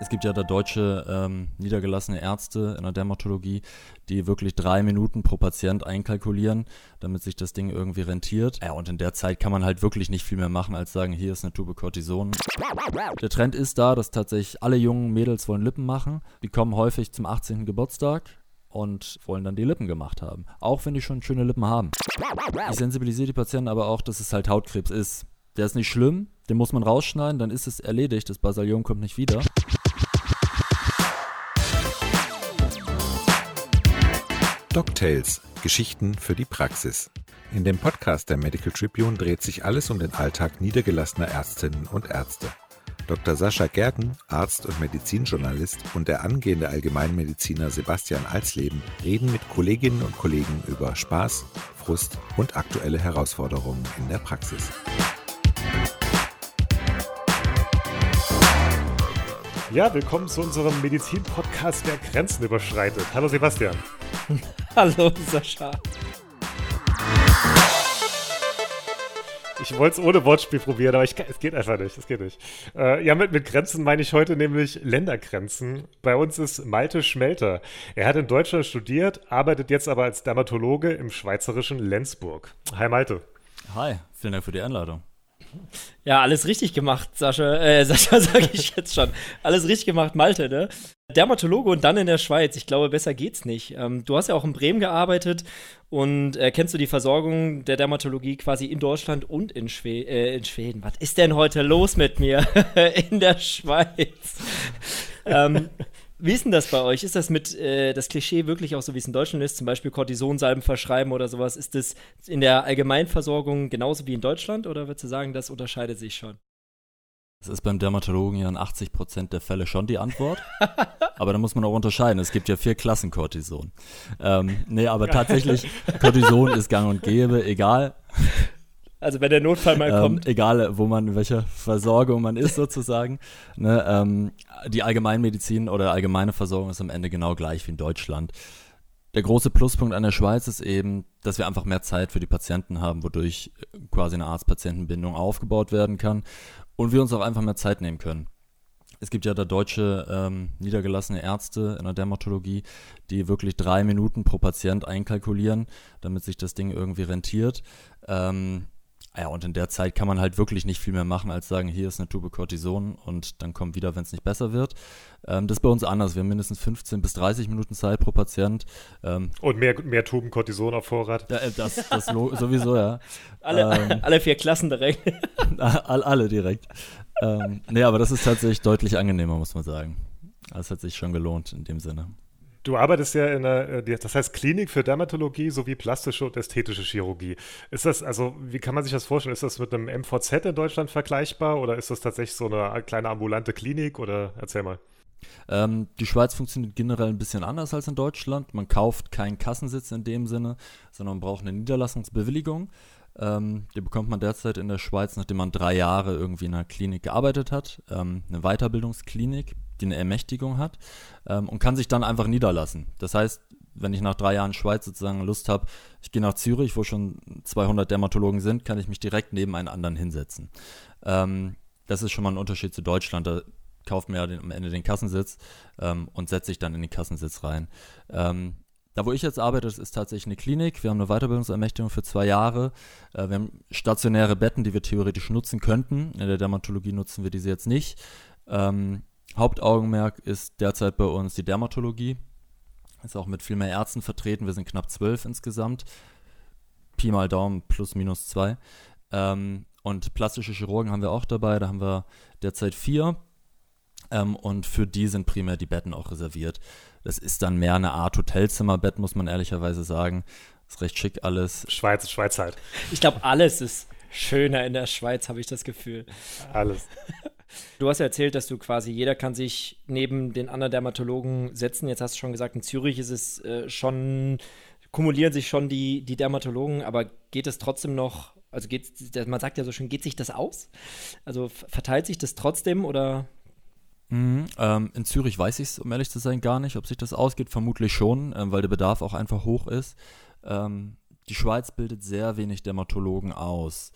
Es gibt ja da deutsche ähm, niedergelassene Ärzte in der Dermatologie, die wirklich drei Minuten pro Patient einkalkulieren, damit sich das Ding irgendwie rentiert. Ja, und in der Zeit kann man halt wirklich nicht viel mehr machen, als sagen, hier ist eine Tube Cortison. Der Trend ist da, dass tatsächlich alle jungen Mädels wollen Lippen machen. Die kommen häufig zum 18. Geburtstag und wollen dann die Lippen gemacht haben. Auch wenn die schon schöne Lippen haben. Ich sensibilisiere die Patienten aber auch, dass es halt Hautkrebs ist. Der ist nicht schlimm, den muss man rausschneiden, dann ist es erledigt. Das Basaliom kommt nicht wieder. DocTales – Geschichten für die Praxis. In dem Podcast der Medical Tribune dreht sich alles um den Alltag niedergelassener Ärztinnen und Ärzte. Dr. Sascha Gerken, Arzt und Medizinjournalist, und der angehende Allgemeinmediziner Sebastian Alsleben reden mit Kolleginnen und Kollegen über Spaß, Frust und aktuelle Herausforderungen in der Praxis. Ja, willkommen zu unserem Medizin-Podcast, der Grenzen überschreitet. Hallo Sebastian. Hallo Sascha. Ich wollte es ohne Wortspiel probieren, aber ich, es geht einfach nicht. Es geht nicht. Äh, ja, mit, mit Grenzen meine ich heute nämlich Ländergrenzen. Bei uns ist Malte Schmelter. Er hat in Deutschland studiert, arbeitet jetzt aber als Dermatologe im schweizerischen Lenzburg. Hi Malte. Hi, vielen Dank für die Einladung. Ja, alles richtig gemacht, Sascha. Äh, Sascha sage ich jetzt schon. Alles richtig gemacht, Malte, ne? Dermatologe und dann in der Schweiz. Ich glaube, besser geht's nicht. Ähm, du hast ja auch in Bremen gearbeitet und äh, kennst du die Versorgung der Dermatologie quasi in Deutschland und in, Schwe äh, in Schweden? Was ist denn heute los mit mir in der Schweiz? ähm, wie ist denn das bei euch? Ist das mit äh, das Klischee wirklich auch so, wie es in Deutschland ist, zum Beispiel Cortisonsalben verschreiben oder sowas? Ist das in der Allgemeinversorgung genauso wie in Deutschland oder würdest du sagen, das unterscheidet sich schon? Das ist beim Dermatologen ja in 80 Prozent der Fälle schon die Antwort. aber da muss man auch unterscheiden. Es gibt ja vier Klassen Cortison. Ähm, nee, aber tatsächlich, Cortison ist gang und gäbe, egal. Also wenn der Notfall mal ähm, kommt. Egal, wo man, in welcher Versorgung man ist sozusagen. ne, ähm, die Allgemeinmedizin oder allgemeine Versorgung ist am Ende genau gleich wie in Deutschland. Der große Pluspunkt an der Schweiz ist eben, dass wir einfach mehr Zeit für die Patienten haben, wodurch quasi eine Arzt-Patienten-Bindung aufgebaut werden kann und wir uns auch einfach mehr Zeit nehmen können. Es gibt ja da deutsche ähm, niedergelassene Ärzte in der Dermatologie, die wirklich drei Minuten pro Patient einkalkulieren, damit sich das Ding irgendwie rentiert. Ähm, ja, und in der Zeit kann man halt wirklich nicht viel mehr machen, als sagen, hier ist eine Tube Cortison und dann kommt wieder, wenn es nicht besser wird. Ähm, das ist bei uns anders. Wir haben mindestens 15 bis 30 Minuten Zeit pro Patient. Ähm, und mehr, mehr Tuben Cortison auf Vorrat. Ja, äh, das, das sowieso, ja. Alle, ähm, alle vier Klassen direkt. alle, alle direkt. ähm, nee, aber das ist tatsächlich deutlich angenehmer, muss man sagen. Das hat sich schon gelohnt in dem Sinne. Du arbeitest ja in einer, äh, das heißt Klinik für Dermatologie sowie plastische und ästhetische Chirurgie. Ist das, also, wie kann man sich das vorstellen? Ist das mit einem MVZ in Deutschland vergleichbar oder ist das tatsächlich so eine kleine ambulante Klinik oder erzähl mal? Ähm, die Schweiz funktioniert generell ein bisschen anders als in Deutschland. Man kauft keinen Kassensitz in dem Sinne, sondern man braucht eine Niederlassungsbewilligung. Ähm, die bekommt man derzeit in der Schweiz, nachdem man drei Jahre irgendwie in einer Klinik gearbeitet hat. Ähm, eine Weiterbildungsklinik die eine Ermächtigung hat ähm, und kann sich dann einfach niederlassen. Das heißt, wenn ich nach drei Jahren Schweiz sozusagen Lust habe, ich gehe nach Zürich, wo schon 200 Dermatologen sind, kann ich mich direkt neben einen anderen hinsetzen. Ähm, das ist schon mal ein Unterschied zu Deutschland. Da kauft man ja den, am Ende den Kassensitz ähm, und setzt sich dann in den Kassensitz rein. Ähm, da, wo ich jetzt arbeite, ist tatsächlich eine Klinik. Wir haben eine Weiterbildungsermächtigung für zwei Jahre. Äh, wir haben stationäre Betten, die wir theoretisch nutzen könnten. In der Dermatologie nutzen wir diese jetzt nicht. Ähm, Hauptaugenmerk ist derzeit bei uns die Dermatologie. Ist auch mit viel mehr Ärzten vertreten. Wir sind knapp zwölf insgesamt. Pi mal Daumen plus minus zwei. Ähm, und plastische Chirurgen haben wir auch dabei. Da haben wir derzeit vier. Ähm, und für die sind primär die Betten auch reserviert. Das ist dann mehr eine Art Hotelzimmerbett, muss man ehrlicherweise sagen. Ist recht schick alles. Schweiz ist Schweiz halt. Ich glaube, alles ist schöner in der Schweiz, habe ich das Gefühl. Alles. Du hast ja erzählt, dass du quasi jeder kann sich neben den anderen Dermatologen setzen. Jetzt hast du schon gesagt, in Zürich ist es äh, schon, kumulieren sich schon die, die Dermatologen, aber geht es trotzdem noch, also geht man sagt ja so schön, geht sich das aus? Also verteilt sich das trotzdem oder? Mhm, ähm, in Zürich weiß ich es, um ehrlich zu sein, gar nicht. Ob sich das ausgeht, vermutlich schon, ähm, weil der Bedarf auch einfach hoch ist. Ähm, die Schweiz bildet sehr wenig Dermatologen aus.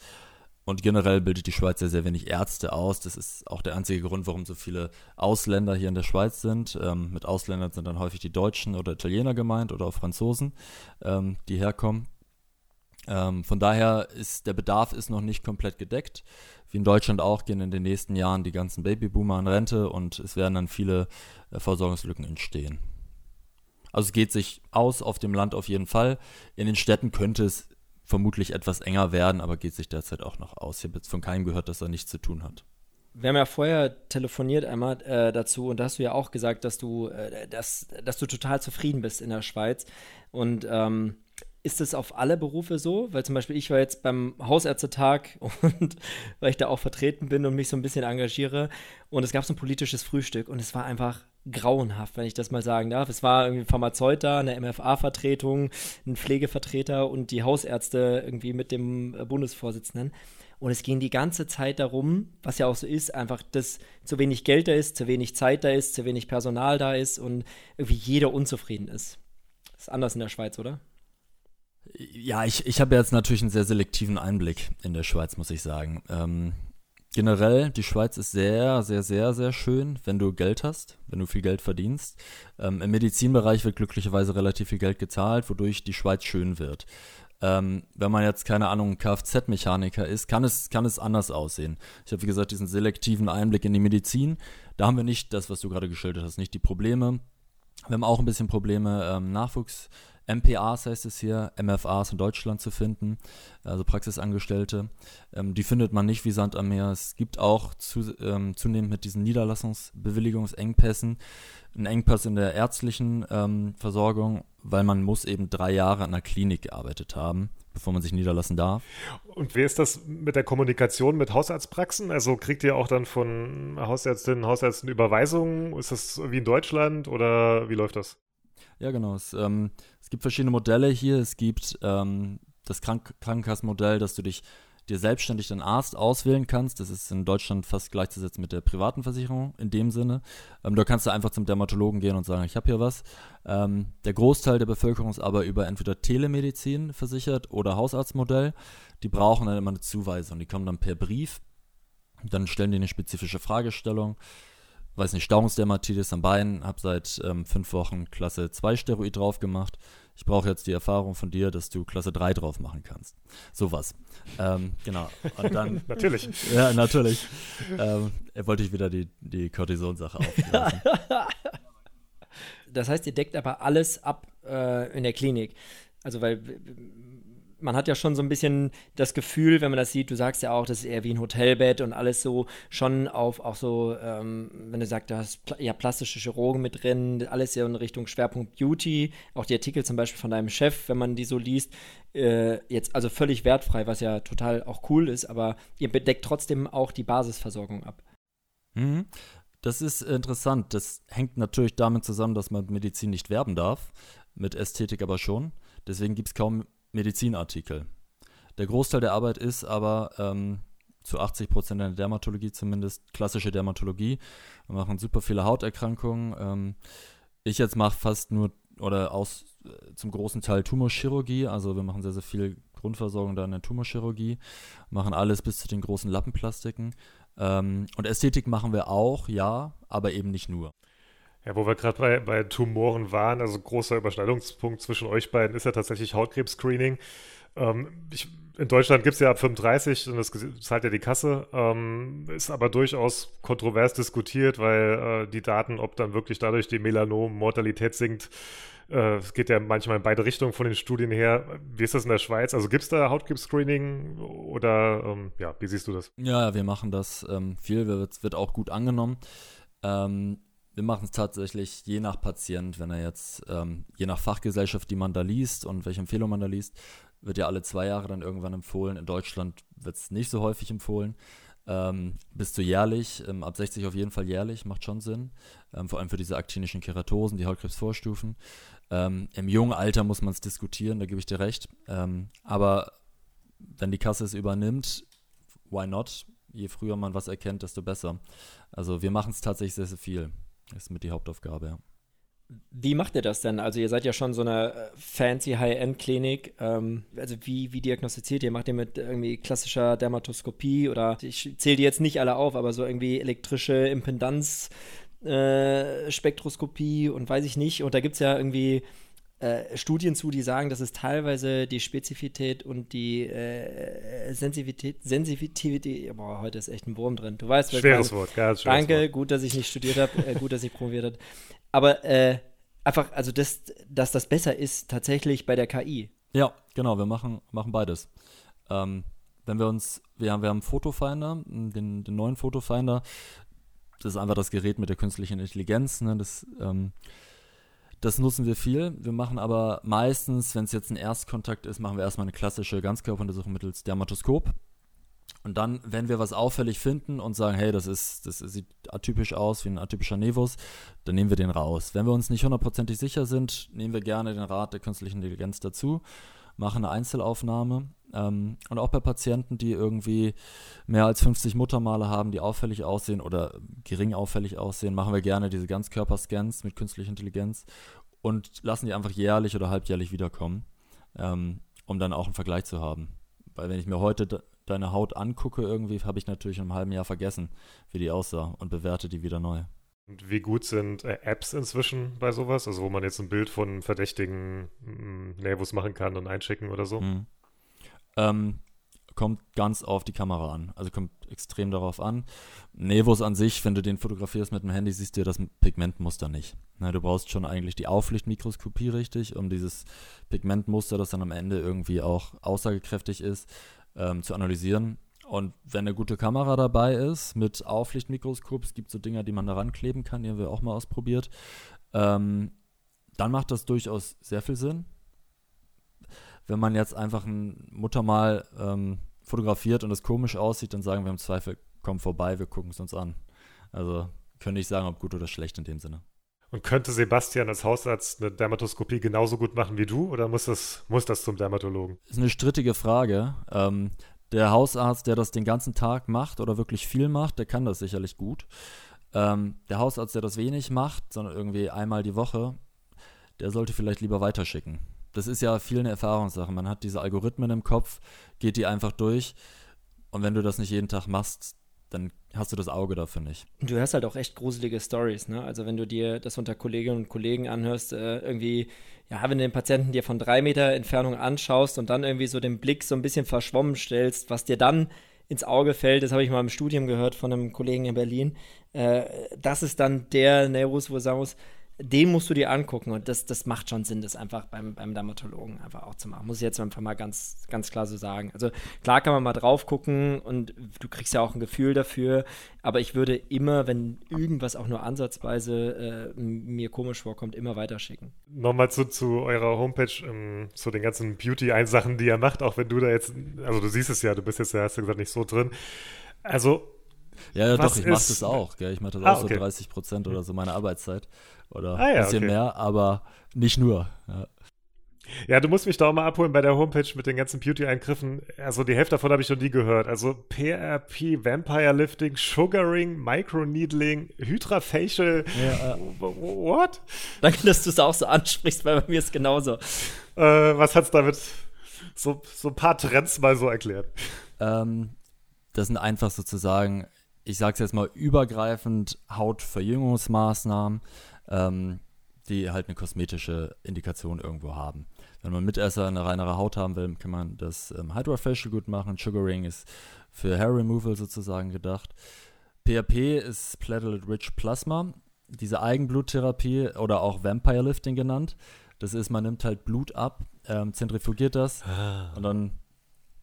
Und generell bildet die Schweiz ja sehr wenig Ärzte aus. Das ist auch der einzige Grund, warum so viele Ausländer hier in der Schweiz sind. Ähm, mit Ausländern sind dann häufig die Deutschen oder Italiener gemeint oder auch Franzosen, ähm, die herkommen. Ähm, von daher ist der Bedarf ist noch nicht komplett gedeckt. Wie in Deutschland auch gehen in den nächsten Jahren die ganzen Babyboomer in Rente und es werden dann viele äh, Versorgungslücken entstehen. Also es geht sich aus auf dem Land auf jeden Fall. In den Städten könnte es vermutlich etwas enger werden, aber geht sich derzeit auch noch aus. Ich habe jetzt von keinem gehört, dass er nichts zu tun hat. Wir haben ja vorher telefoniert einmal äh, dazu und da hast du ja auch gesagt, dass du, äh, dass, dass du total zufrieden bist in der Schweiz. Und ähm, ist es auf alle Berufe so? Weil zum Beispiel ich war jetzt beim Hausärztetag und weil ich da auch vertreten bin und mich so ein bisschen engagiere und es gab so ein politisches Frühstück und es war einfach grauenhaft, wenn ich das mal sagen darf. Es war irgendwie ein Pharmazeut da, eine MFA-Vertretung, ein Pflegevertreter und die Hausärzte irgendwie mit dem Bundesvorsitzenden. Und es ging die ganze Zeit darum, was ja auch so ist, einfach, dass zu wenig Geld da ist, zu wenig Zeit da ist, zu wenig Personal da ist und irgendwie jeder unzufrieden ist. Das ist anders in der Schweiz, oder? Ja, ich, ich habe jetzt natürlich einen sehr selektiven Einblick in der Schweiz, muss ich sagen. Ähm, generell, die Schweiz ist sehr, sehr, sehr, sehr schön, wenn du Geld hast, wenn du viel Geld verdienst. Ähm, Im Medizinbereich wird glücklicherweise relativ viel Geld gezahlt, wodurch die Schweiz schön wird. Ähm, wenn man jetzt, keine Ahnung, Kfz-Mechaniker ist, kann es, kann es anders aussehen. Ich habe, wie gesagt, diesen selektiven Einblick in die Medizin. Da haben wir nicht das, was du gerade geschildert hast, nicht die Probleme. Wir haben auch ein bisschen Probleme, ähm, Nachwuchs MPAs heißt es hier, MFAs in Deutschland zu finden, also Praxisangestellte. Ähm, die findet man nicht wie Sand am Meer. Es gibt auch zu, ähm, zunehmend mit diesen Niederlassungsbewilligungsengpässen einen Engpass in der ärztlichen ähm, Versorgung, weil man muss eben drei Jahre an einer Klinik gearbeitet haben bevor man sich niederlassen darf. Und wie ist das mit der Kommunikation mit Hausarztpraxen? Also kriegt ihr auch dann von Hausärztinnen, Hausärzten Überweisungen? Ist das wie in Deutschland oder wie läuft das? Ja, genau. Es, ähm, gibt verschiedene Modelle hier. Es gibt ähm, das Krank Krankenkassenmodell, dass du dich dir selbstständig den Arzt auswählen kannst. Das ist in Deutschland fast gleichzusetzen mit der privaten Versicherung in dem Sinne. Ähm, da kannst du einfach zum Dermatologen gehen und sagen, ich habe hier was. Ähm, der Großteil der Bevölkerung ist aber über entweder Telemedizin versichert oder Hausarztmodell. Die brauchen dann immer eine Zuweisung. Die kommen dann per Brief. Dann stellen die eine spezifische Fragestellung weiß nicht, Stauungsdermatitis am Bein, habe seit ähm, fünf Wochen Klasse 2 Steroid drauf gemacht. Ich brauche jetzt die Erfahrung von dir, dass du Klasse 3 drauf machen kannst. Sowas. Ähm, genau. Und dann. natürlich. Ja, natürlich. ähm, er wollte ich wieder die, die Cortison-Sache aufgreifen. das heißt, ihr deckt aber alles ab äh, in der Klinik. Also, weil man hat ja schon so ein bisschen das Gefühl, wenn man das sieht, du sagst ja auch, das ist eher wie ein Hotelbett und alles so schon auf auch so, ähm, wenn du sagst, du hast pl ja plastische Chirurgen mit drin, alles ja in Richtung Schwerpunkt Beauty, auch die Artikel zum Beispiel von deinem Chef, wenn man die so liest, äh, jetzt also völlig wertfrei, was ja total auch cool ist, aber ihr bedeckt trotzdem auch die Basisversorgung ab. Mhm. Das ist interessant. Das hängt natürlich damit zusammen, dass man Medizin nicht werben darf, mit Ästhetik aber schon. Deswegen gibt es kaum Medizinartikel. Der Großteil der Arbeit ist aber ähm, zu 80 Prozent der Dermatologie zumindest klassische Dermatologie. Wir machen super viele Hauterkrankungen. Ähm, ich jetzt mache fast nur oder aus äh, zum großen Teil Tumorchirurgie. Also wir machen sehr, sehr viel Grundversorgung da in der Tumorchirurgie, machen alles bis zu den großen Lappenplastiken. Ähm, und Ästhetik machen wir auch, ja, aber eben nicht nur. Ja, wo wir gerade bei, bei Tumoren waren, also großer Überschneidungspunkt zwischen euch beiden ist ja tatsächlich Hautkrebs-Screening. Ähm, in Deutschland gibt es ja ab 35 und das zahlt ja die Kasse, ähm, ist aber durchaus kontrovers diskutiert, weil äh, die Daten, ob dann wirklich dadurch die Melanom-Mortalität sinkt, äh, es geht ja manchmal in beide Richtungen von den Studien her. Wie ist das in der Schweiz? Also gibt es da Hautkrebs-Screening oder ähm, ja, wie siehst du das? Ja, wir machen das ähm, viel, wird, wird auch gut angenommen. Ähm, wir machen es tatsächlich je nach Patient, wenn er jetzt, ähm, je nach Fachgesellschaft, die man da liest und welche Empfehlung man da liest, wird ja alle zwei Jahre dann irgendwann empfohlen. In Deutschland wird es nicht so häufig empfohlen. Ähm, bis zu jährlich, ähm, ab 60 auf jeden Fall jährlich, macht schon Sinn. Ähm, vor allem für diese aktinischen Keratosen, die Hautkrebsvorstufen. Ähm, Im jungen Alter muss man es diskutieren, da gebe ich dir recht. Ähm, aber wenn die Kasse es übernimmt, why not? Je früher man was erkennt, desto besser. Also wir machen es tatsächlich sehr, sehr viel. Ist mit die Hauptaufgabe, ja. Wie macht ihr das denn? Also ihr seid ja schon so eine äh, fancy High-End-Klinik. Ähm, also wie, wie diagnostiziert ihr? Macht ihr mit irgendwie klassischer Dermatoskopie oder ich zähle die jetzt nicht alle auf, aber so irgendwie elektrische Impedanz, äh, Spektroskopie und weiß ich nicht. Und da gibt es ja irgendwie äh, Studien zu, die sagen, dass es teilweise die Spezifität und die äh, Sensitivität, Sensitivität, boah, heute ist echt ein Wurm drin. Du weißt, schweres ich Wort, ganz schweres Danke, Wort. gut, dass ich nicht studiert habe, äh, gut, dass ich promoviert habe. Aber äh, einfach, also das, dass das besser ist tatsächlich bei der KI. Ja, genau, wir machen, machen beides. Ähm, wenn wir uns, wir haben, wir haben Fotofinder, den, den neuen Fotofinder, das ist einfach das Gerät mit der künstlichen Intelligenz, ne, das ähm, das nutzen wir viel. Wir machen aber meistens, wenn es jetzt ein Erstkontakt ist, machen wir erstmal eine klassische Ganzkörperuntersuchung mittels Dermatoskop. Und dann, wenn wir was auffällig finden und sagen, hey, das ist, das sieht atypisch aus wie ein atypischer Nevus, dann nehmen wir den raus. Wenn wir uns nicht hundertprozentig sicher sind, nehmen wir gerne den Rat der künstlichen Intelligenz dazu, machen eine Einzelaufnahme. Ähm, und auch bei Patienten, die irgendwie mehr als 50 Muttermale haben, die auffällig aussehen oder gering auffällig aussehen, machen wir gerne diese Ganzkörperscans mit künstlicher Intelligenz und lassen die einfach jährlich oder halbjährlich wiederkommen, ähm, um dann auch einen Vergleich zu haben. Weil wenn ich mir heute de deine Haut angucke, irgendwie habe ich natürlich in einem halben Jahr vergessen, wie die aussah und bewerte die wieder neu. Und wie gut sind äh, Apps inzwischen bei sowas? Also wo man jetzt ein Bild von verdächtigen mm, Nervus machen kann und einschicken oder so? Mhm. Ähm, kommt ganz auf die Kamera an. Also kommt extrem darauf an. Nevus an sich, wenn du den fotografierst mit dem Handy, siehst du das Pigmentmuster nicht. Na, du brauchst schon eigentlich die Auflichtmikroskopie richtig, um dieses Pigmentmuster, das dann am Ende irgendwie auch aussagekräftig ist, ähm, zu analysieren. Und wenn eine gute Kamera dabei ist mit Auflichtmikroskop, es gibt so Dinger, die man da rankleben kann, die haben wir auch mal ausprobiert, ähm, dann macht das durchaus sehr viel Sinn wenn man jetzt einfach ein Muttermal ähm, fotografiert und es komisch aussieht, dann sagen wir im Zweifel, komm vorbei, wir gucken es uns an. Also können nicht sagen, ob gut oder schlecht in dem Sinne. Und könnte Sebastian als Hausarzt eine Dermatoskopie genauso gut machen wie du oder muss das, muss das zum Dermatologen? Das ist eine strittige Frage. Ähm, der Hausarzt, der das den ganzen Tag macht oder wirklich viel macht, der kann das sicherlich gut. Ähm, der Hausarzt, der das wenig macht, sondern irgendwie einmal die Woche, der sollte vielleicht lieber weiterschicken das ist ja viel eine Erfahrungssache. Man hat diese Algorithmen im Kopf, geht die einfach durch. Und wenn du das nicht jeden Tag machst, dann hast du das Auge dafür nicht. Du hörst halt auch echt gruselige Stories, ne? Also wenn du dir das unter Kolleginnen und Kollegen anhörst, äh, irgendwie, ja, wenn du den Patienten dir von drei Meter Entfernung anschaust und dann irgendwie so den Blick so ein bisschen verschwommen stellst, was dir dann ins Auge fällt, das habe ich mal im Studium gehört von einem Kollegen in Berlin, äh, das ist dann der Nervus, den musst du dir angucken und das, das macht schon Sinn, das einfach beim, beim Dermatologen einfach auch zu machen. Muss ich jetzt einfach mal ganz, ganz klar so sagen. Also klar kann man mal drauf gucken und du kriegst ja auch ein Gefühl dafür, aber ich würde immer, wenn irgendwas auch nur ansatzweise äh, mir komisch vorkommt, immer weiterschicken. Nochmal zu, zu eurer Homepage, ähm, zu den ganzen Beauty-Einsachen, die ihr macht, auch wenn du da jetzt, also du siehst es ja, du bist jetzt ja, hast du gesagt, nicht so drin. Also ja, ja doch, ich mache das auch. Gell? Ich mache das ah, auch okay. so 30 Prozent oder so meiner Arbeitszeit oder ah, ja, ein bisschen okay. mehr, aber nicht nur. Ja. Ja, du musst mich da auch mal abholen bei der Homepage mit den ganzen Beauty-Eingriffen. Also die Hälfte davon habe ich noch nie gehört. Also PRP, Vampire Lifting, Sugaring, Microneedling, Hydra-Facial. Ja, äh, What? Danke, dass du es auch so ansprichst, weil bei mir ist genauso. Äh, was hat es damit so, so ein paar Trends mal so erklärt? Ähm, das sind einfach sozusagen, ich sage es jetzt mal übergreifend, Hautverjüngungsmaßnahmen ähm, die halt eine kosmetische Indikation irgendwo haben. Wenn man Mitesser eine reinere Haut haben will, kann man das ähm, Hydrofacial gut machen. Sugaring ist für Hair Removal sozusagen gedacht. PRP ist Platelet Rich Plasma. Diese Eigenbluttherapie oder auch Vampire Lifting genannt. Das ist, man nimmt halt Blut ab, ähm, zentrifugiert das ah. und dann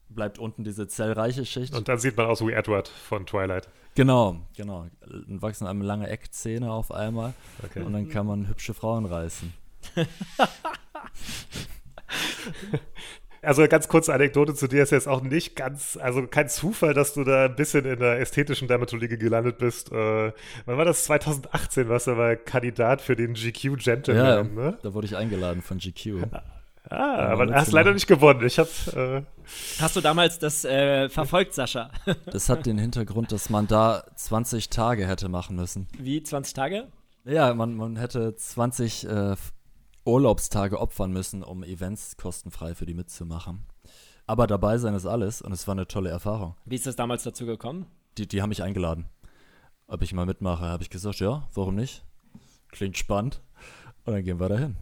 bleibt unten diese zellreiche Schicht. Und dann sieht man aus wie Edward von Twilight. Genau, genau. Dann wachsen einem lange Eckzähne auf einmal okay. und dann kann man hübsche Frauen reißen. Also ganz kurze Anekdote zu dir ist jetzt auch nicht ganz, also kein Zufall, dass du da ein bisschen in der ästhetischen Dermatologie gelandet bist. Äh, wann war das? 2018 warst du aber Kandidat für den GQ Gentleman, ja, ne? Da wurde ich eingeladen von GQ. Ah, aber du hast leider nicht gewonnen. Ich hab, äh Hast du damals das äh, verfolgt, Sascha? das hat den Hintergrund, dass man da 20 Tage hätte machen müssen. Wie 20 Tage? Ja, man, man hätte 20 äh, Urlaubstage opfern müssen, um Events kostenfrei für die mitzumachen. Aber dabei sein ist alles und es war eine tolle Erfahrung. Wie ist das damals dazu gekommen? Die, die haben mich eingeladen. Ob ich mal mitmache, habe ich gesagt, ja, warum nicht? Klingt spannend. Und dann gehen wir dahin.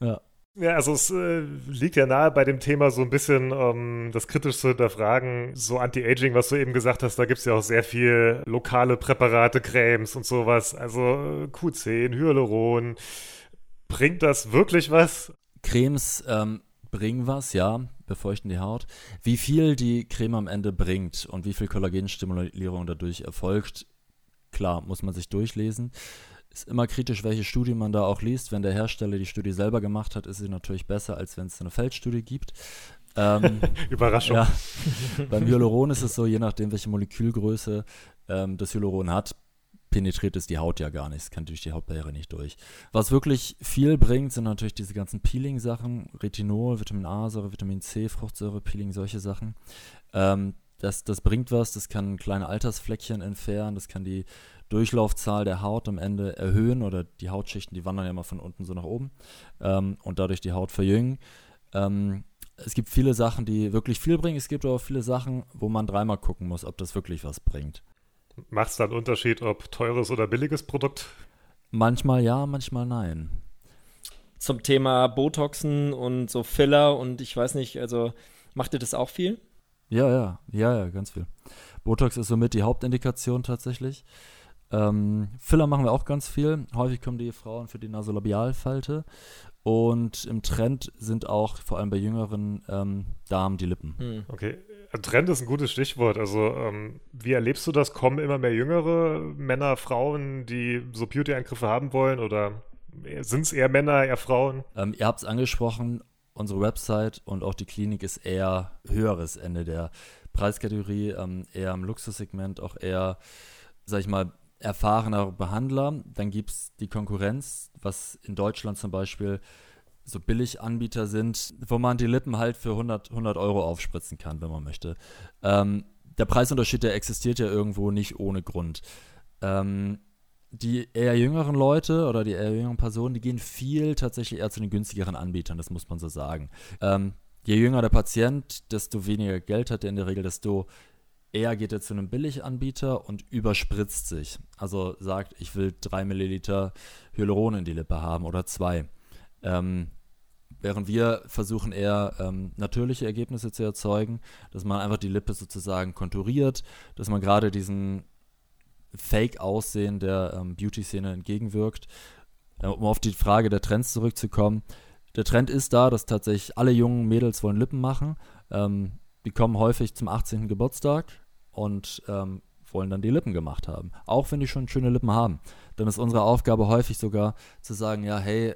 Ja. Ja, also es äh, liegt ja nahe bei dem Thema so ein bisschen ähm, das Kritischste der Fragen, so Anti-Aging, was du eben gesagt hast, da gibt es ja auch sehr viel lokale Präparate, Cremes und sowas, also äh, Q10, Hyaluron. Bringt das wirklich was? Cremes ähm, bringen was, ja, befeuchten die Haut. Wie viel die Creme am Ende bringt und wie viel Kollagenstimulierung dadurch erfolgt, klar, muss man sich durchlesen. Ist immer kritisch, welche Studie man da auch liest. Wenn der Hersteller die Studie selber gemacht hat, ist sie natürlich besser, als wenn es eine Feldstudie gibt. Ähm, Überraschung. Ja. Beim Hyaluron ist es so, je nachdem, welche Molekülgröße ähm, das Hyaluron hat, penetriert es die Haut ja gar nicht. Es kann durch die Hautbarriere nicht durch. Was wirklich viel bringt, sind natürlich diese ganzen Peeling-Sachen. Retinol, Vitamin A-Säure, Vitamin C, Fruchtsäure, Peeling, solche Sachen. Ähm, das, das bringt was, das kann kleine Altersfleckchen entfernen, das kann die Durchlaufzahl der Haut am Ende erhöhen oder die Hautschichten, die wandern ja mal von unten so nach oben ähm, und dadurch die Haut verjüngen. Ähm, es gibt viele Sachen, die wirklich viel bringen. Es gibt aber auch viele Sachen, wo man dreimal gucken muss, ob das wirklich was bringt. Macht es dann einen Unterschied, ob teures oder billiges Produkt? Manchmal ja, manchmal nein. Zum Thema Botoxen und so Filler und ich weiß nicht, also macht ihr das auch viel? Ja, ja, ja, ja, ganz viel. Botox ist somit die Hauptindikation tatsächlich. Ähm, Filler machen wir auch ganz viel. Häufig kommen die Frauen für die Nasolabialfalte. Und im Trend sind auch vor allem bei jüngeren ähm, Damen die Lippen. Hm. Okay, Trend ist ein gutes Stichwort. Also, ähm, wie erlebst du das? Kommen immer mehr jüngere Männer, Frauen, die so Beauty-Eingriffe haben wollen? Oder sind es eher Männer, eher Frauen? Ähm, ihr habt es angesprochen, unsere Website und auch die Klinik ist eher höheres Ende der Preiskategorie, ähm, eher im Luxussegment, auch eher, sag ich mal, erfahrener Behandler. Dann gibt es die Konkurrenz, was in Deutschland zum Beispiel so Billiganbieter sind, wo man die Lippen halt für 100, 100 Euro aufspritzen kann, wenn man möchte. Ähm, der Preisunterschied, der existiert ja irgendwo nicht ohne Grund. Ähm, die eher jüngeren Leute oder die eher jüngeren Personen, die gehen viel tatsächlich eher zu den günstigeren Anbietern, das muss man so sagen. Ähm, je jünger der Patient, desto weniger Geld hat er in der Regel, desto eher geht er zu einem Billiganbieter und überspritzt sich. Also sagt, ich will drei Milliliter Hyaluron in die Lippe haben oder zwei. Ähm, während wir versuchen eher ähm, natürliche Ergebnisse zu erzeugen, dass man einfach die Lippe sozusagen konturiert, dass man gerade diesen Fake-Aussehen der ähm, Beauty-Szene entgegenwirkt. Äh, um auf die Frage der Trends zurückzukommen, der Trend ist da, dass tatsächlich alle jungen Mädels wollen Lippen machen. Ähm, die kommen häufig zum 18. Geburtstag und ähm, wollen dann die Lippen gemacht haben. Auch wenn die schon schöne Lippen haben. Dann ist unsere Aufgabe häufig sogar zu sagen, ja, hey,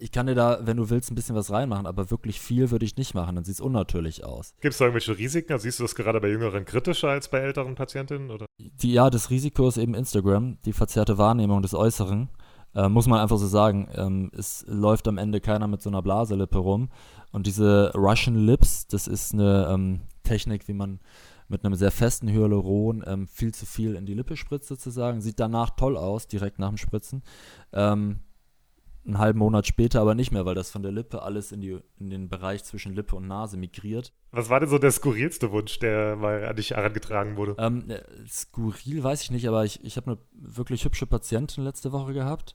ich kann dir da, wenn du willst, ein bisschen was reinmachen, aber wirklich viel würde ich nicht machen, dann sieht es unnatürlich aus. Gibt es da irgendwelche Risiken? Also siehst du das gerade bei Jüngeren kritischer als bei älteren Patientinnen? Oder? Die, ja, das Risiko ist eben Instagram, die verzerrte Wahrnehmung des Äußeren. Äh, muss man einfach so sagen. Ähm, es läuft am Ende keiner mit so einer Blaselippe rum. Und diese Russian Lips, das ist eine ähm, Technik, wie man mit einem sehr festen Hyaluron ähm, viel zu viel in die Lippe spritzt sozusagen. Sieht danach toll aus, direkt nach dem Spritzen. Ähm, einen halben Monat später aber nicht mehr, weil das von der Lippe alles in, die, in den Bereich zwischen Lippe und Nase migriert. Was war denn so der skurrilste Wunsch, der mal an dich herangetragen wurde? Ähm, äh, skurril weiß ich nicht, aber ich, ich habe eine wirklich hübsche Patientin letzte Woche gehabt.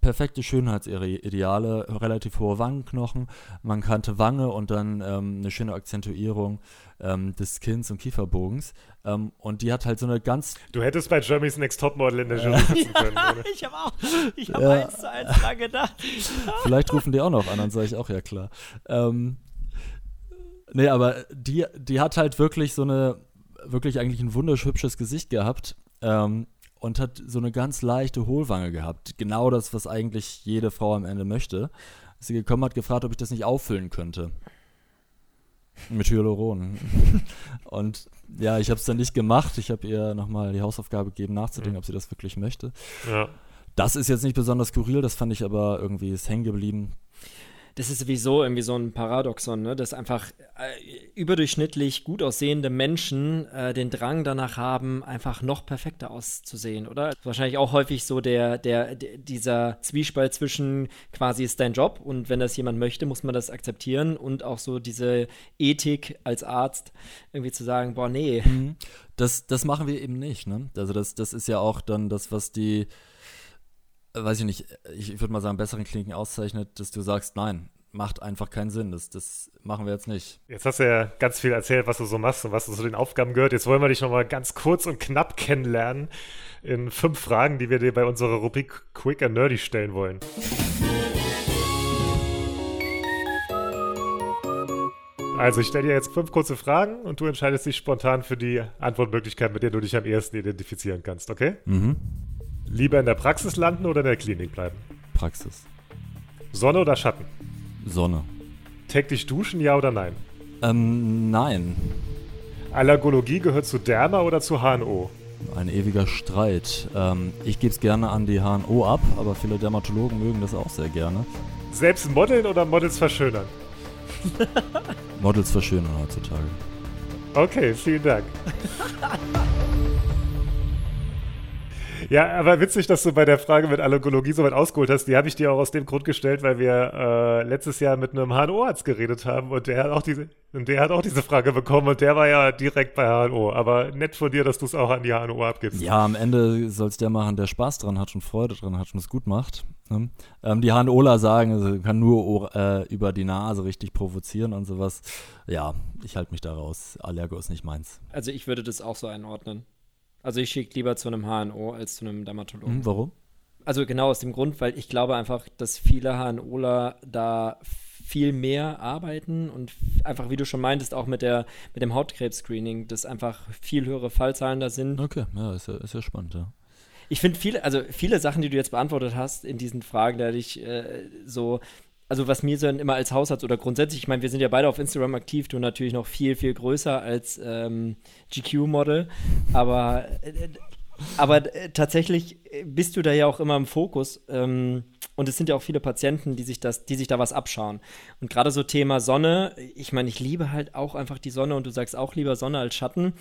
Perfekte Schönheitsideale, relativ hohe Wangenknochen, man kannte Wange und dann ähm, eine schöne Akzentuierung ähm, des Kinns und Kieferbogens. Ähm, und die hat halt so eine ganz. Du hättest bei Jeremy's Next Topmodel in der Jury sitzen können. Oder? ich habe auch, ich habe ja. eins zu eins dran gedacht. Vielleicht rufen die auch noch an, dann sage ich auch, ja klar. Ähm, nee, aber die, die hat halt wirklich so eine, wirklich eigentlich ein wunderschönes Gesicht gehabt. Ähm, und hat so eine ganz leichte Hohlwange gehabt. Genau das, was eigentlich jede Frau am Ende möchte. Sie gekommen hat, gefragt, ob ich das nicht auffüllen könnte. Mit Hyaluron. und ja, ich habe es dann nicht gemacht. Ich habe ihr nochmal die Hausaufgabe gegeben, nachzudenken, mhm. ob sie das wirklich möchte. Ja. Das ist jetzt nicht besonders skurril, das fand ich aber irgendwie ist hängen geblieben. Das ist sowieso irgendwie so ein Paradoxon, ne? dass einfach äh, überdurchschnittlich gut aussehende Menschen äh, den Drang danach haben, einfach noch perfekter auszusehen, oder? Wahrscheinlich auch häufig so der, der, der, dieser Zwiespalt zwischen quasi ist dein Job und wenn das jemand möchte, muss man das akzeptieren und auch so diese Ethik als Arzt irgendwie zu sagen, boah, nee. Mhm. Das, das machen wir eben nicht, ne? Also das, das ist ja auch dann das, was die weiß ich nicht, ich würde mal sagen, besseren Kliniken auszeichnet, dass du sagst, nein, macht einfach keinen Sinn. Das, das machen wir jetzt nicht. Jetzt hast du ja ganz viel erzählt, was du so machst und was du zu den Aufgaben gehört. Jetzt wollen wir dich nochmal ganz kurz und knapp kennenlernen in fünf Fragen, die wir dir bei unserer Rubrik Quick and Nerdy stellen wollen. Also ich stelle dir jetzt fünf kurze Fragen und du entscheidest dich spontan für die Antwortmöglichkeit, mit der du dich am ehesten identifizieren kannst, okay? Mhm. Lieber in der Praxis landen oder in der Klinik bleiben? Praxis. Sonne oder Schatten? Sonne. Täglich duschen, ja oder nein? Ähm, nein. Allergologie gehört zu Derma oder zu HNO? Ein ewiger Streit. Ähm, ich gebe es gerne an die HNO ab, aber viele Dermatologen mögen das auch sehr gerne. Selbst modeln oder Models verschönern? Models verschönern heutzutage. Okay, vielen Dank. Ja, aber witzig, dass du bei der Frage mit Allergologie so weit ausgeholt hast. Die habe ich dir auch aus dem Grund gestellt, weil wir äh, letztes Jahr mit einem HNO-Arzt geredet haben und der hat auch diese, und der hat auch diese Frage bekommen und der war ja direkt bei HNO. Aber nett von dir, dass du es auch an die HNO abgibst. Ja, am Ende soll es der machen, der Spaß dran hat und Freude dran hat und es gut macht. Ne? Ähm, die HNOler sagen, also kann nur äh, über die Nase richtig provozieren und sowas. Ja, ich halte mich da raus. Allergo ist nicht meins. Also ich würde das auch so einordnen. Also ich schicke lieber zu einem HNO als zu einem Dermatologen. Hm, warum? Also genau aus dem Grund, weil ich glaube einfach, dass viele HNOler da viel mehr arbeiten und einfach, wie du schon meintest, auch mit, der, mit dem Hautkrebs-Screening, dass einfach viel höhere Fallzahlen da sind. Okay, ja, ist ja, ist ja spannend, ja. Ich finde viele, also viele Sachen, die du jetzt beantwortet hast in diesen Fragen, da ich äh, so also was mir so immer als Hausarzt oder grundsätzlich, ich meine, wir sind ja beide auf Instagram aktiv, du natürlich noch viel, viel größer als ähm, GQ-Model, aber, äh, aber äh, tatsächlich bist du da ja auch immer im Fokus ähm, und es sind ja auch viele Patienten, die sich, das, die sich da was abschauen. Und gerade so Thema Sonne, ich meine, ich liebe halt auch einfach die Sonne und du sagst auch lieber Sonne als Schatten.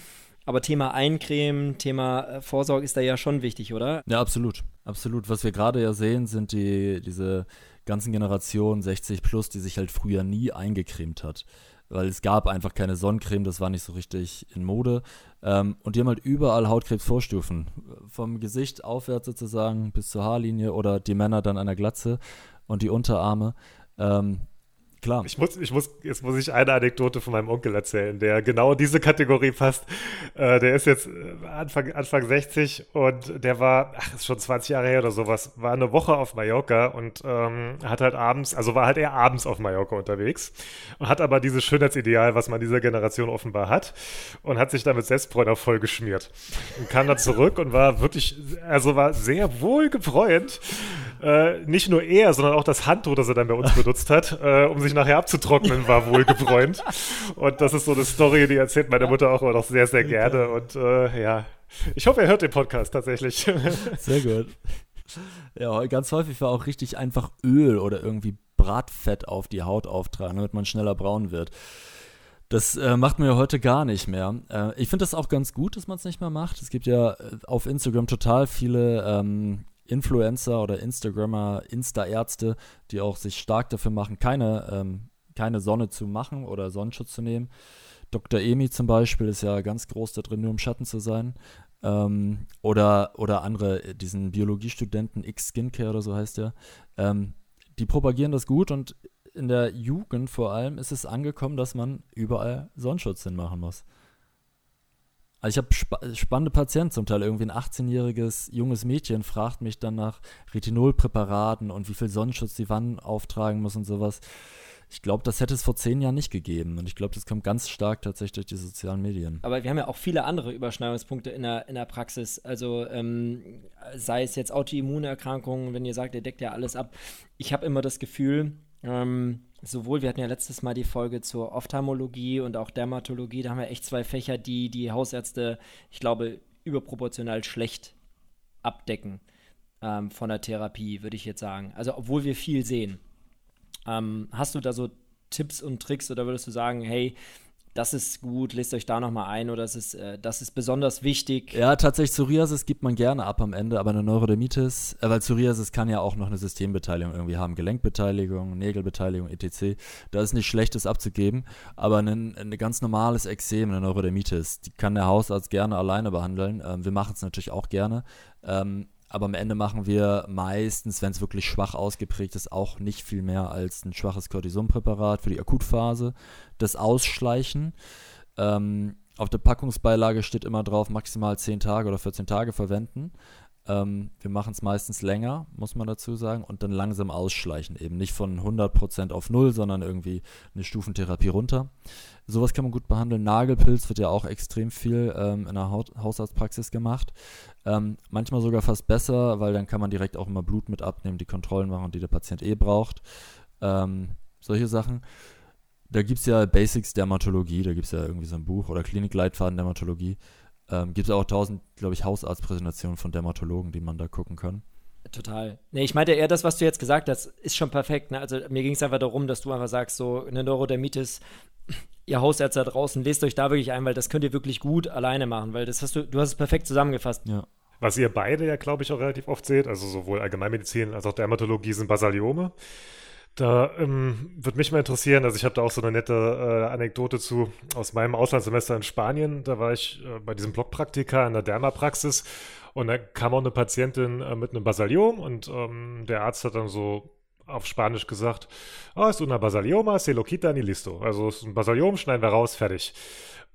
Aber Thema Eincremen, Thema äh, Vorsorge ist da ja schon wichtig, oder? Ja, absolut. Absolut. Was wir gerade ja sehen, sind die, diese ganzen Generation 60 plus, die sich halt früher nie eingecremt hat. Weil es gab einfach keine Sonnencreme, das war nicht so richtig in Mode. Ähm, und die haben halt überall Hautkrebsvorstufen. Vom Gesicht aufwärts sozusagen bis zur Haarlinie oder die Männer dann an der Glatze und die Unterarme. Ähm, Klar. Ich muss, ich muss, jetzt muss ich eine Anekdote von meinem Onkel erzählen, der genau diese Kategorie passt. Äh, der ist jetzt äh, Anfang, Anfang 60 und der war, ach, ist schon 20 Jahre her oder sowas, war eine Woche auf Mallorca und ähm, hat halt abends, also war halt eher abends auf Mallorca unterwegs und hat aber dieses Schönheitsideal, was man dieser Generation offenbar hat und hat sich damit Selbstbräuner voll geschmiert und kam dann zurück und war wirklich, also war sehr wohlgebräunt. Äh, nicht nur er, sondern auch das Handtuch, das er dann bei uns benutzt hat, äh, um sich nachher abzutrocknen, war wohl gebräunt. Und das ist so eine Story, die erzählt meine Mutter auch immer noch sehr, sehr gerne. Und äh, ja, ich hoffe, er hört den Podcast tatsächlich. Sehr gut. Ja, ganz häufig war auch richtig einfach Öl oder irgendwie Bratfett auf die Haut auftragen, damit man schneller braun wird. Das äh, macht man ja heute gar nicht mehr. Äh, ich finde das auch ganz gut, dass man es nicht mehr macht. Es gibt ja äh, auf Instagram total viele ähm, Influencer oder Instagrammer, Insta-Ärzte, die auch sich stark dafür machen, keine, ähm, keine Sonne zu machen oder Sonnenschutz zu nehmen. Dr. Emi zum Beispiel ist ja ganz groß da drin, nur im Schatten zu sein. Ähm, oder, oder andere, diesen Biologiestudenten X Skincare oder so heißt der. Ähm, die propagieren das gut und in der Jugend vor allem ist es angekommen, dass man überall Sonnenschutz hinmachen muss. Also ich habe spa spannende Patienten, zum Teil irgendwie ein 18-jähriges junges Mädchen fragt mich dann nach Retinolpräparaten und wie viel Sonnenschutz die wann auftragen muss und sowas. Ich glaube, das hätte es vor zehn Jahren nicht gegeben. Und ich glaube, das kommt ganz stark tatsächlich durch die sozialen Medien. Aber wir haben ja auch viele andere Überschneidungspunkte in der, in der Praxis. Also ähm, sei es jetzt Autoimmunerkrankungen, wenn ihr sagt, ihr deckt ja alles ab. Ich habe immer das Gefühl, ähm, sowohl, wir hatten ja letztes Mal die Folge zur Ophthalmologie und auch Dermatologie, da haben wir echt zwei Fächer, die die Hausärzte, ich glaube, überproportional schlecht abdecken ähm, von der Therapie, würde ich jetzt sagen. Also obwohl wir viel sehen. Ähm, hast du da so Tipps und Tricks oder würdest du sagen, hey, das ist gut, lest euch da nochmal ein oder das ist, äh, das ist besonders wichtig. Ja, tatsächlich Psoriasis gibt man gerne ab am Ende, aber eine Neurodermitis, äh, weil Psoriasis kann ja auch noch eine Systembeteiligung irgendwie haben, Gelenkbeteiligung, Nägelbeteiligung, etc. Da ist nicht Schlechtes abzugeben, aber ein, ein ganz normales Exem, eine Neurodermitis, die kann der Hausarzt gerne alleine behandeln. Ähm, wir machen es natürlich auch gerne. Ähm, aber am Ende machen wir meistens, wenn es wirklich schwach ausgeprägt ist, auch nicht viel mehr als ein schwaches Cortisonpräparat für die Akutphase. Das Ausschleichen. Ähm, auf der Packungsbeilage steht immer drauf, maximal 10 Tage oder 14 Tage verwenden. Ähm, wir machen es meistens länger, muss man dazu sagen, und dann langsam ausschleichen. Eben nicht von 100% auf 0, sondern irgendwie eine Stufentherapie runter. Sowas kann man gut behandeln. Nagelpilz wird ja auch extrem viel ähm, in der Haut Hausarztpraxis gemacht. Ähm, manchmal sogar fast besser, weil dann kann man direkt auch immer Blut mit abnehmen, die Kontrollen machen, die der Patient eh braucht. Ähm, solche Sachen. Da gibt es ja Basics Dermatologie, da gibt es ja irgendwie so ein Buch oder Klinikleitfaden Dermatologie. Ähm, gibt es auch tausend, glaube ich, Hausarztpräsentationen von Dermatologen, die man da gucken kann. Total. Nee, ich meinte eher das, was du jetzt gesagt hast, ist schon perfekt. Ne? Also mir ging es einfach darum, dass du einfach sagst, so eine Neurodermitis ihr Hausärzte da draußen, lest euch da wirklich ein, weil das könnt ihr wirklich gut alleine machen, weil das hast du, du hast es perfekt zusammengefasst. Ja. Was ihr beide ja, glaube ich, auch relativ oft seht, also sowohl Allgemeinmedizin als auch Dermatologie sind Basaliome. Da ähm, würde mich mal interessieren, also ich habe da auch so eine nette äh, Anekdote zu aus meinem Auslandssemester in Spanien. Da war ich äh, bei diesem Blockpraktika in der Dermapraxis und da kam auch eine Patientin äh, mit einem Basaliom und ähm, der Arzt hat dann so auf Spanisch gesagt, oh, ist una basalioma, se lo quita ni listo. Also es ist ein Basaliom, schneiden wir raus, fertig.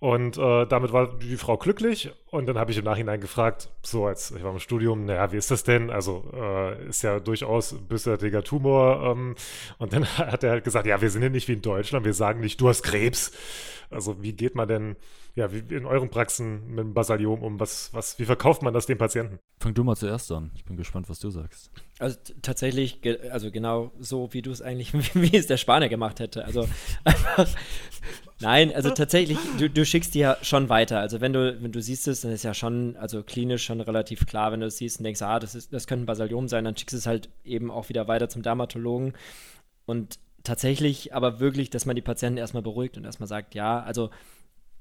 Und äh, damit war die Frau glücklich. Und dann habe ich im Nachhinein gefragt, so als ich war im Studium, naja, wie ist das denn? Also äh, ist ja durchaus bösartiger Tumor. Ähm, und dann hat er halt gesagt, ja, wir sind ja nicht wie in Deutschland, wir sagen nicht, du hast Krebs. Also wie geht man denn ja, wie in euren Praxen mit dem Basaliom um? Was, was, wie verkauft man das dem Patienten? Fang du mal zuerst an. Ich bin gespannt, was du sagst. Also tatsächlich, also genau so, wie du es eigentlich, wie es der Spanier gemacht hätte. Also einfach, nein, also tatsächlich, du, du schickst die ja schon weiter. Also wenn du, wenn du siehst es, dann ist ja schon, also klinisch schon relativ klar, wenn du es siehst und denkst, ah, das, ist, das könnte ein Basaliom sein, dann schickst du es halt eben auch wieder weiter zum Dermatologen. Und tatsächlich aber wirklich, dass man die Patienten erstmal beruhigt und erstmal sagt, ja, also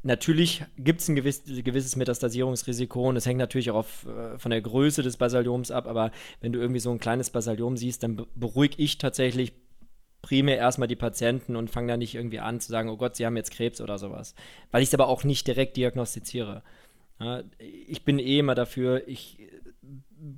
Natürlich gibt es ein gewiss, gewisses Metastasierungsrisiko und es hängt natürlich auch auf, äh, von der Größe des Basalioms ab, aber wenn du irgendwie so ein kleines Basaliom siehst, dann beruhige ich tatsächlich primär erstmal die Patienten und fange da nicht irgendwie an zu sagen, oh Gott, sie haben jetzt Krebs oder sowas. Weil ich es aber auch nicht direkt diagnostiziere. Ja, ich bin eh immer dafür, ich äh,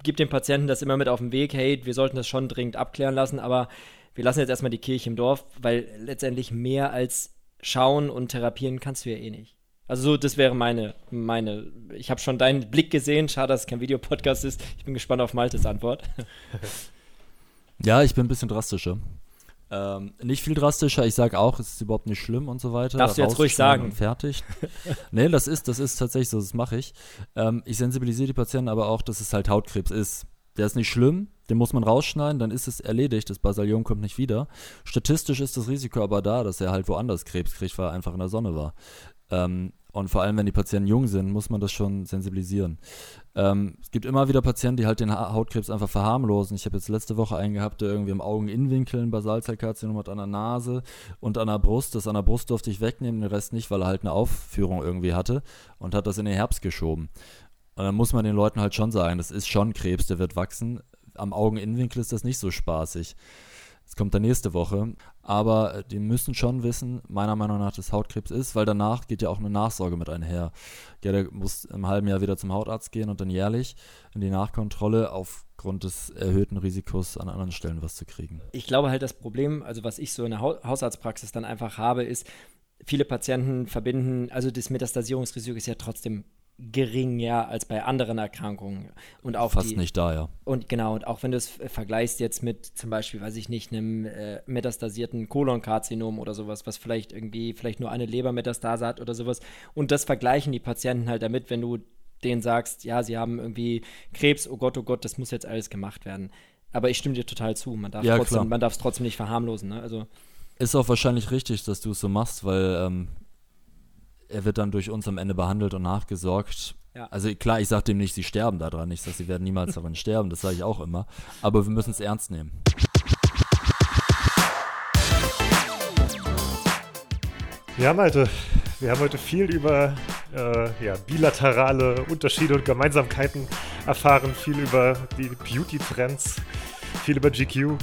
gebe dem Patienten das immer mit auf den Weg, hey, wir sollten das schon dringend abklären lassen, aber wir lassen jetzt erstmal die Kirche im Dorf, weil letztendlich mehr als schauen und therapieren kannst du ja eh nicht. Also so, das wäre meine, meine. Ich habe schon deinen Blick gesehen. Schade, dass es kein Videopodcast ist. Ich bin gespannt auf Maltes Antwort. ja, ich bin ein bisschen drastischer. Ähm, nicht viel drastischer. Ich sage auch, es ist überhaupt nicht schlimm und so weiter. Darfst du jetzt ruhig sagen. fertig. nee, das ist, das ist tatsächlich so. Das mache ich. Ähm, ich sensibilisiere die Patienten aber auch, dass es halt Hautkrebs ist. Der ist nicht schlimm, den muss man rausschneiden, dann ist es erledigt, das Basaliom kommt nicht wieder. Statistisch ist das Risiko aber da, dass er halt woanders Krebs kriegt, weil er einfach in der Sonne war. Ähm, und vor allem, wenn die Patienten jung sind, muss man das schon sensibilisieren. Ähm, es gibt immer wieder Patienten, die halt den ha Hautkrebs einfach verharmlosen. Ich habe jetzt letzte Woche einen gehabt, der irgendwie im Augeninnenwinkel ein Basalzellkarzinom hat an der Nase und an der Brust. Das an der Brust durfte ich wegnehmen, den Rest nicht, weil er halt eine Aufführung irgendwie hatte und hat das in den Herbst geschoben. Und dann muss man den Leuten halt schon sagen, das ist schon Krebs, der wird wachsen. Am Augeninnenwinkel ist das nicht so spaßig. Das kommt dann nächste Woche. Aber äh, die müssen schon wissen, meiner Meinung nach, dass Hautkrebs ist, weil danach geht ja auch eine Nachsorge mit einher. Ja, der muss im halben Jahr wieder zum Hautarzt gehen und dann jährlich in die Nachkontrolle aufgrund des erhöhten Risikos an anderen Stellen was zu kriegen. Ich glaube halt, das Problem, also was ich so in der Hausarztpraxis dann einfach habe, ist, viele Patienten verbinden, also das Metastasierungsrisiko ist ja trotzdem geringer als bei anderen Erkrankungen. Und auch Fast die, nicht da, ja. Und genau, und auch wenn du es vergleichst jetzt mit zum Beispiel, weiß ich nicht, einem äh, metastasierten Kolonkarzinom oder sowas, was vielleicht irgendwie, vielleicht nur eine Lebermetastase hat oder sowas. Und das vergleichen die Patienten halt damit, wenn du denen sagst, ja, sie haben irgendwie Krebs, oh Gott, oh Gott, das muss jetzt alles gemacht werden. Aber ich stimme dir total zu. Man darf ja, es trotzdem nicht verharmlosen. Ne? Also ist auch wahrscheinlich richtig, dass du es so machst, weil ähm, er wird dann durch uns am Ende behandelt und nachgesorgt. Ja. Also klar, ich sage dem nicht, sie sterben daran. Ich sage, sie werden niemals daran sterben. Das sage ich auch immer. Aber wir müssen es ernst nehmen. Ja, Malte, wir haben heute viel über äh, ja, bilaterale Unterschiede und Gemeinsamkeiten erfahren, viel über die Beauty-Trends viel über GQ.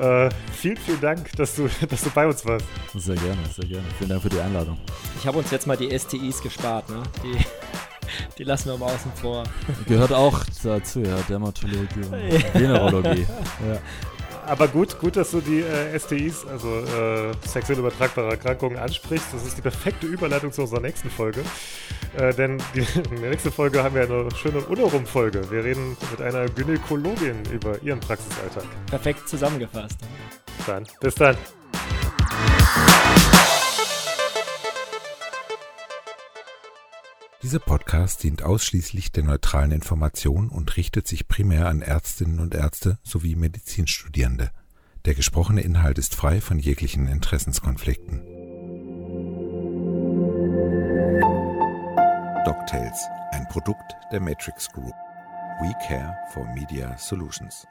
Äh, vielen, vielen Dank, dass du, dass du bei uns warst. Sehr gerne, sehr gerne. Vielen Dank für die Einladung. Ich habe uns jetzt mal die STIs gespart, ne? Die, die lassen wir mal außen vor. Gehört auch dazu, ja, Dermatologie und Venerologie. Ja aber gut, gut, dass du die äh, STIs, also äh, sexuell übertragbare Erkrankungen, ansprichst. Das ist die perfekte Überleitung zu unserer nächsten Folge. Äh, denn die, in der nächsten Folge haben wir eine schöne Unorum-Folge. Wir reden mit einer Gynäkologin über ihren Praxisalltag. Perfekt zusammengefasst. Dann, bis dann. Dieser Podcast dient ausschließlich der neutralen Information und richtet sich primär an Ärztinnen und Ärzte sowie Medizinstudierende. Der gesprochene Inhalt ist frei von jeglichen Interessenskonflikten. DocTales, ein Produkt der Matrix Group. We care for Media Solutions.